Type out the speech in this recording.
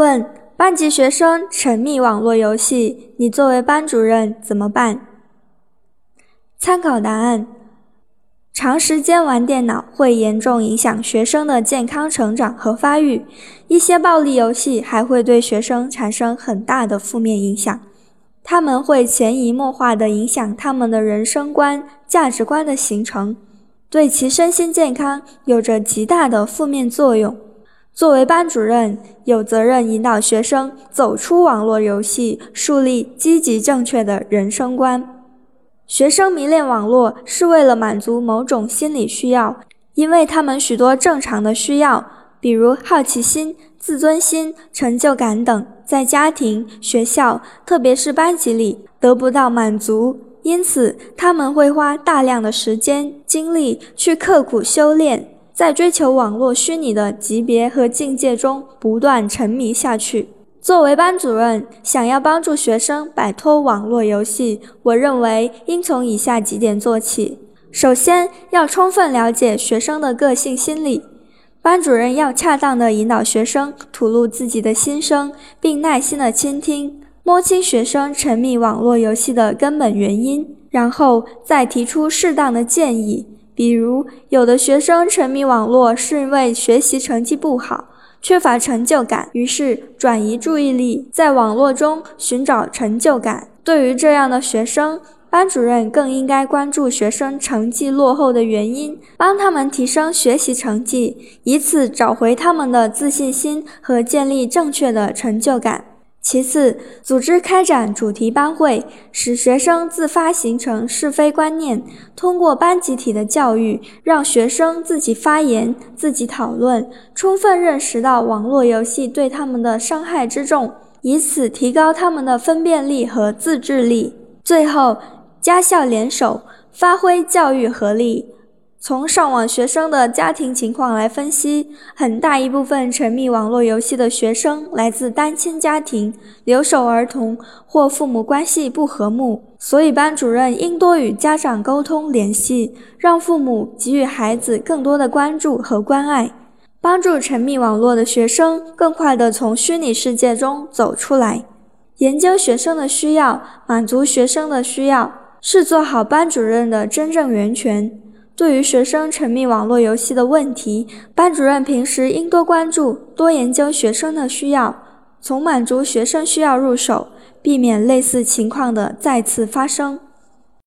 问：班级学生沉迷网络游戏，你作为班主任怎么办？参考答案：长时间玩电脑会严重影响学生的健康成长和发育，一些暴力游戏还会对学生产生很大的负面影响，他们会潜移默化地影响他们的人生观、价值观的形成，对其身心健康有着极大的负面作用。作为班主任，有责任引导学生走出网络游戏，树立积极正确的人生观。学生迷恋网络是为了满足某种心理需要，因为他们许多正常的需要，比如好奇心、自尊心、成就感等，在家庭、学校，特别是班级里得不到满足，因此他们会花大量的时间、精力去刻苦修炼。在追求网络虚拟的级别和境界中不断沉迷下去。作为班主任，想要帮助学生摆脱网络游戏，我认为应从以下几点做起。首先，要充分了解学生的个性心理。班主任要恰当地引导学生吐露自己的心声，并耐心地倾听，摸清学生沉迷网络游戏的根本原因，然后再提出适当的建议。比如，有的学生沉迷网络是因为学习成绩不好，缺乏成就感，于是转移注意力，在网络中寻找成就感。对于这样的学生，班主任更应该关注学生成绩落后的原因，帮他们提升学习成绩，以此找回他们的自信心和建立正确的成就感。其次，组织开展主题班会，使学生自发形成是非观念。通过班集体的教育，让学生自己发言、自己讨论，充分认识到网络游戏对他们的伤害之重，以此提高他们的分辨力和自制力。最后，家校联手，发挥教育合力。从上网学生的家庭情况来分析，很大一部分沉迷网络游戏的学生来自单亲家庭、留守儿童或父母关系不和睦，所以班主任应多与家长沟通联系，让父母给予孩子更多的关注和关爱，帮助沉迷网络的学生更快地从虚拟世界中走出来。研究学生的需要，满足学生的需要，是做好班主任的真正源泉。对于学生沉迷网络游戏的问题，班主任平时应多关注、多研究学生的需要，从满足学生需要入手，避免类似情况的再次发生。